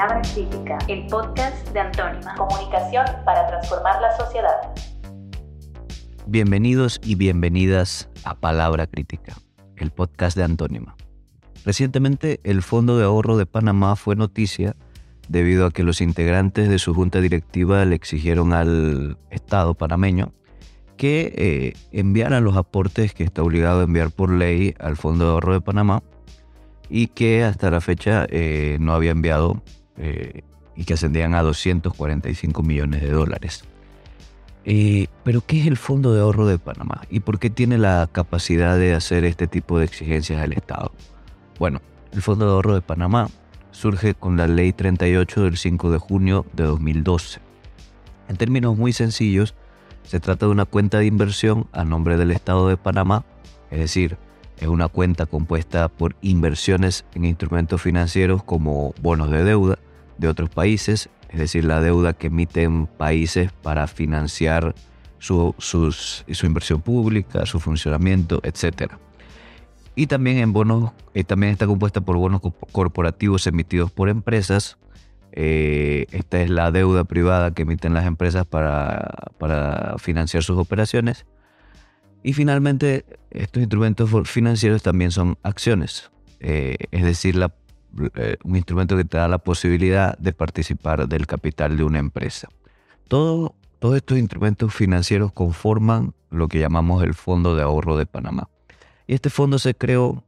Palabra Crítica, el podcast de Antónima. Comunicación para transformar la sociedad. Bienvenidos y bienvenidas a Palabra Crítica, el podcast de Antónima. Recientemente, el Fondo de Ahorro de Panamá fue noticia debido a que los integrantes de su junta directiva le exigieron al Estado panameño que eh, enviaran los aportes que está obligado a enviar por ley al Fondo de Ahorro de Panamá y que hasta la fecha eh, no había enviado eh, y que ascendían a 245 millones de dólares. Eh, pero ¿qué es el Fondo de Ahorro de Panamá y por qué tiene la capacidad de hacer este tipo de exigencias al Estado? Bueno, el Fondo de Ahorro de Panamá surge con la Ley 38 del 5 de junio de 2012. En términos muy sencillos, se trata de una cuenta de inversión a nombre del Estado de Panamá, es decir, es una cuenta compuesta por inversiones en instrumentos financieros como bonos de deuda de otros países, es decir, la deuda que emiten países para financiar su, su inversión pública, su funcionamiento, etc. Y también en bonos, eh, también está compuesta por bonos corporativos emitidos por empresas. Eh, esta es la deuda privada que emiten las empresas para, para financiar sus operaciones. Y finalmente, estos instrumentos financieros también son acciones, eh, es decir, eh, un instrumento que te da la posibilidad de participar del capital de una empresa. todos estos instrumentos financieros conforman lo que llamamos el Fondo de Ahorro de Panamá. Y este fondo se creó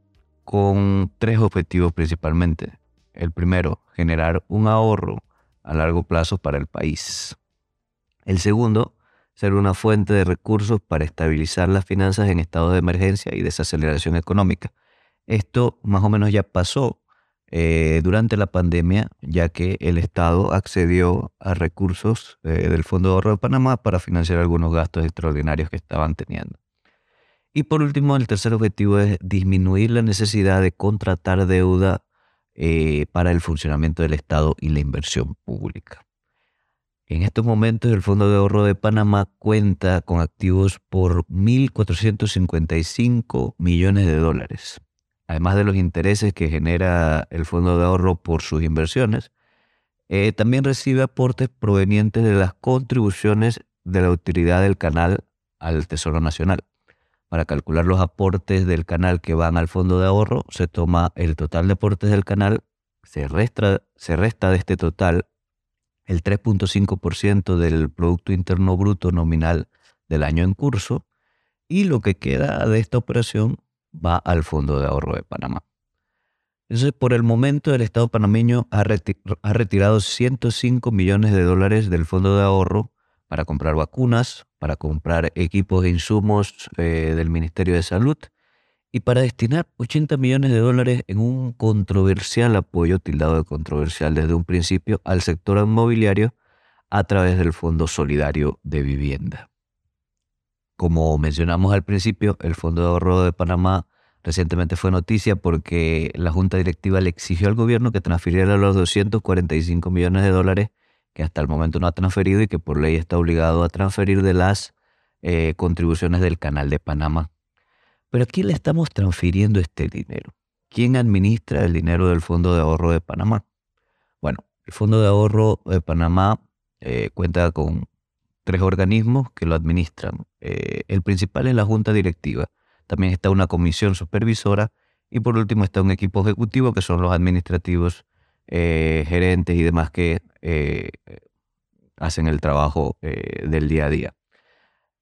con tres objetivos principalmente. El primero, generar un ahorro a largo plazo para el país. El segundo, ser una fuente de recursos para estabilizar las finanzas en estado de emergencia y desaceleración económica. Esto más o menos ya pasó eh, durante la pandemia, ya que el Estado accedió a recursos eh, del Fondo de Ahorro de Panamá para financiar algunos gastos extraordinarios que estaban teniendo. Y por último, el tercer objetivo es disminuir la necesidad de contratar deuda eh, para el funcionamiento del Estado y la inversión pública. En estos momentos el Fondo de Ahorro de Panamá cuenta con activos por 1.455 millones de dólares. Además de los intereses que genera el Fondo de Ahorro por sus inversiones, eh, también recibe aportes provenientes de las contribuciones de la utilidad del canal al Tesoro Nacional. Para calcular los aportes del canal que van al fondo de ahorro, se toma el total de aportes del canal, se resta, se resta de este total el 3.5% del Producto Interno Bruto nominal del año en curso y lo que queda de esta operación va al Fondo de Ahorro de Panamá. Entonces, por el momento, el Estado panameño ha, retirado 105 millones de dólares del Fondo de Ahorro para comprar vacunas, para comprar equipos e insumos eh, del Ministerio de Salud y para destinar 80 millones de dólares en un controversial apoyo, tildado de controversial desde un principio, al sector inmobiliario a través del Fondo Solidario de Vivienda. Como mencionamos al principio, el Fondo de Ahorro de Panamá recientemente fue noticia porque la Junta Directiva le exigió al gobierno que transfiriera los 245 millones de dólares que hasta el momento no ha transferido y que por ley está obligado a transferir de las eh, contribuciones del Canal de Panamá pero ¿a quién le estamos transfiriendo este dinero? ¿Quién administra el dinero del Fondo de Ahorro de Panamá? Bueno, el Fondo de Ahorro de Panamá eh, cuenta con tres organismos que lo administran. Eh, el principal es la Junta Directiva. También está una comisión supervisora y por último está un equipo ejecutivo que son los administrativos, eh, gerentes y demás que hacen el trabajo del día a día.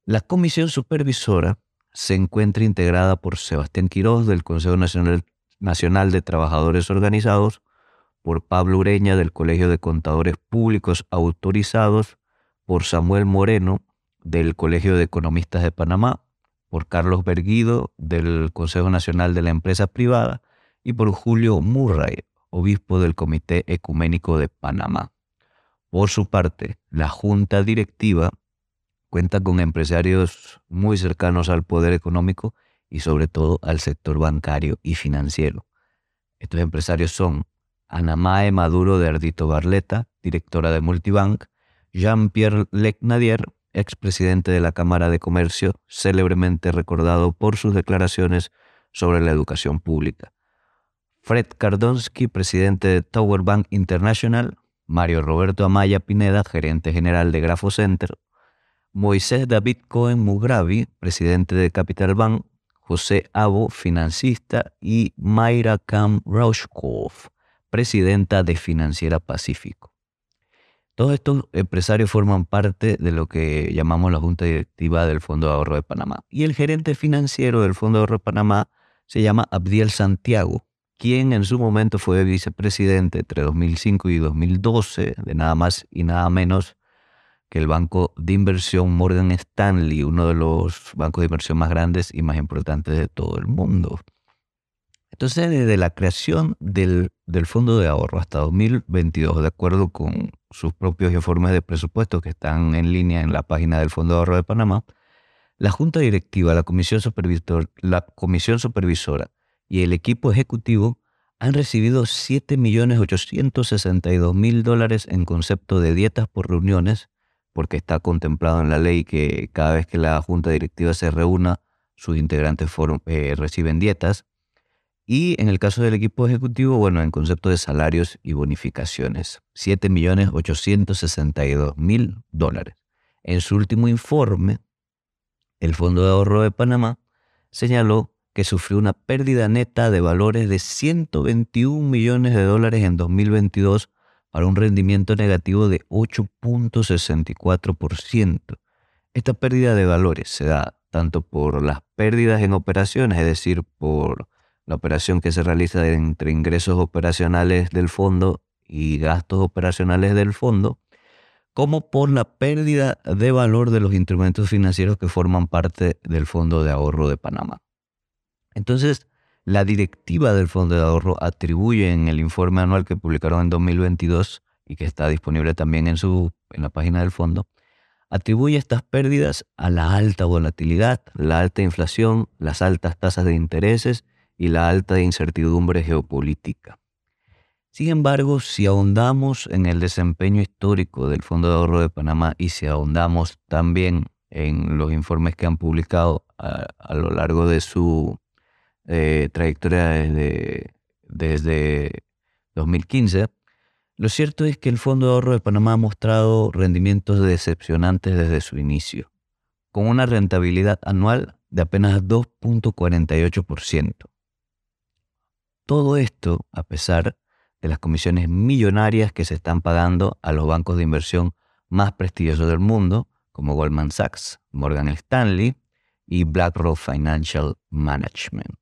La comisión supervisora se encuentra integrada por Sebastián Quiroz del Consejo Nacional, Nacional de Trabajadores Organizados, por Pablo Ureña del Colegio de Contadores Públicos Autorizados, por Samuel Moreno del Colegio de Economistas de Panamá, por Carlos Berguido del Consejo Nacional de la Empresa Privada y por Julio Murray, obispo del Comité Ecuménico de Panamá. Por su parte, la Junta Directiva cuenta con empresarios muy cercanos al poder económico y sobre todo al sector bancario y financiero. Estos empresarios son Anamae Maduro de Ardito Barleta, directora de Multibank, Jean-Pierre Lecnadier, expresidente de la Cámara de Comercio, célebremente recordado por sus declaraciones sobre la educación pública. Fred Kardonsky, presidente de Tower Bank International, Mario Roberto Amaya Pineda, gerente general de Grafo Center, Moisés David Cohen Mugravi, presidente de Capital Bank, José Abo, financista, y Mayra Kam Rauschkov, presidenta de Financiera Pacífico. Todos estos empresarios forman parte de lo que llamamos la Junta Directiva del Fondo de Ahorro de Panamá. Y el gerente financiero del Fondo de Ahorro de Panamá se llama Abdiel Santiago, quien en su momento fue vicepresidente entre 2005 y 2012 de nada más y nada menos que el banco de inversión Morgan Stanley, uno de los bancos de inversión más grandes y más importantes de todo el mundo. Entonces, desde la creación del, del, Fondo de Ahorro hasta 2022, de acuerdo con sus propios informes de presupuesto que están en línea en la página del Fondo de Ahorro de Panamá, la Junta Directiva, la Comisión, Supervisor, la Comisión Supervisora y el equipo ejecutivo han recibido 7.862.000 dólares en concepto de dietas por reuniones, porque está contemplado en la ley que cada vez que la junta directiva se reúna, sus integrantes eh, reciben dietas. Y en el caso del equipo ejecutivo, bueno, en concepto de salarios y bonificaciones, 7.862.000 dólares. En su último informe, el Fondo de Ahorro de Panamá señaló que sufrió una pérdida neta de valores de 121 millones de dólares en 2022 para un rendimiento negativo de 8.64%. Esta pérdida de valores se da tanto por las pérdidas en operaciones, es decir, por la operación que se realiza entre ingresos operacionales del fondo y gastos operacionales del fondo, como por la pérdida de valor de los instrumentos financieros que forman parte del Fondo de Ahorro de Panamá. Entonces, la directiva del Fondo de Ahorro atribuye en el informe anual que publicaron en 2022 y que está disponible también en, su, en la página del fondo, atribuye estas pérdidas a la alta volatilidad, la alta inflación, las altas tasas de intereses y la alta incertidumbre geopolítica. Sin embargo, si ahondamos en el desempeño histórico del Fondo de Ahorro de Panamá y si ahondamos también en los informes que han publicado a lo largo de su eh, trayectoria desde, desde 2015, lo cierto es que el Fondo de Ahorro de Panamá ha mostrado rendimientos decepcionantes desde su inicio, con una rentabilidad anual de apenas 2.48%. Todo esto a pesar de las comisiones millonarias que se están pagando a los bancos de inversión más prestigiosos del mundo, como Goldman Sachs, Morgan Stanley y BlackRock Financial Management.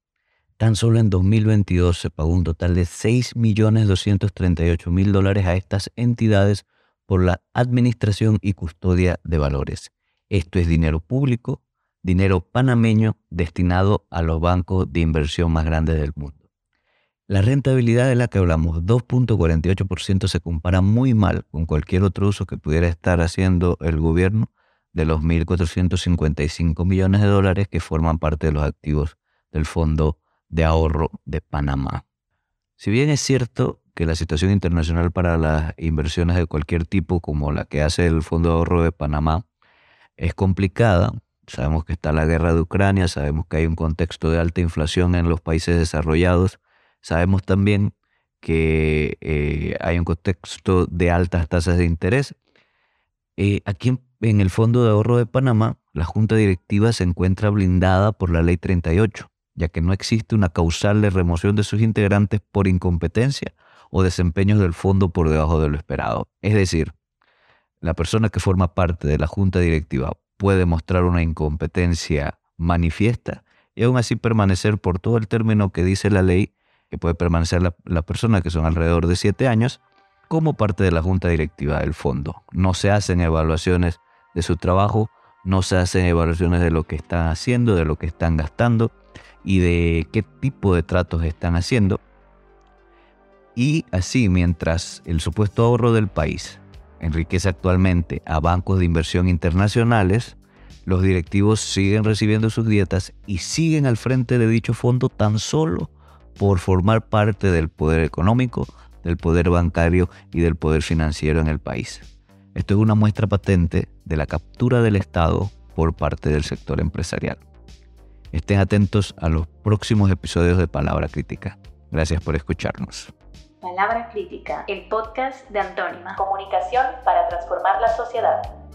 Tan solo en 2022 se pagó un total de 6.238.000 dólares a estas entidades por la administración y custodia de valores. Esto es dinero público, dinero panameño destinado a los bancos de inversión más grandes del mundo. La rentabilidad de la que hablamos, 2.48%, se compara muy mal con cualquier otro uso que pudiera estar haciendo el gobierno de los 1.455 millones de dólares que forman parte de los activos del Fondo de ahorro de Panamá. Si bien es cierto que la situación internacional para las inversiones de cualquier tipo, como la que hace el Fondo de Ahorro de Panamá, es complicada, sabemos que está la guerra de Ucrania, sabemos que hay un contexto de alta inflación en los países desarrollados, sabemos también que eh, hay un contexto de altas tasas de interés. Eh, aquí en el Fondo de Ahorro de Panamá, la Junta Directiva se encuentra blindada por la Ley 38 ya que no existe una causal de remoción de sus integrantes por incompetencia o desempeños del fondo por debajo de lo esperado. Es decir, la persona que forma parte de la junta directiva puede mostrar una incompetencia manifiesta y aún así permanecer por todo el término que dice la ley, que puede permanecer la, la persona, que son alrededor de siete años, como parte de la junta directiva del fondo. No se hacen evaluaciones de su trabajo, no se hacen evaluaciones de lo que están haciendo, de lo que están gastando, y de qué tipo de tratos están haciendo. Y así, mientras el supuesto ahorro del país enriquece actualmente a bancos de inversión internacionales, los directivos siguen recibiendo sus dietas y siguen al frente de dicho fondo tan solo por formar parte del poder económico, del poder bancario y del poder financiero en el país. Esto es una muestra patente de la captura del Estado por parte del sector empresarial. Estén atentos a los próximos episodios de Palabra Crítica. Gracias por escucharnos. Palabra Crítica, el podcast de Antónima. Comunicación para transformar la sociedad.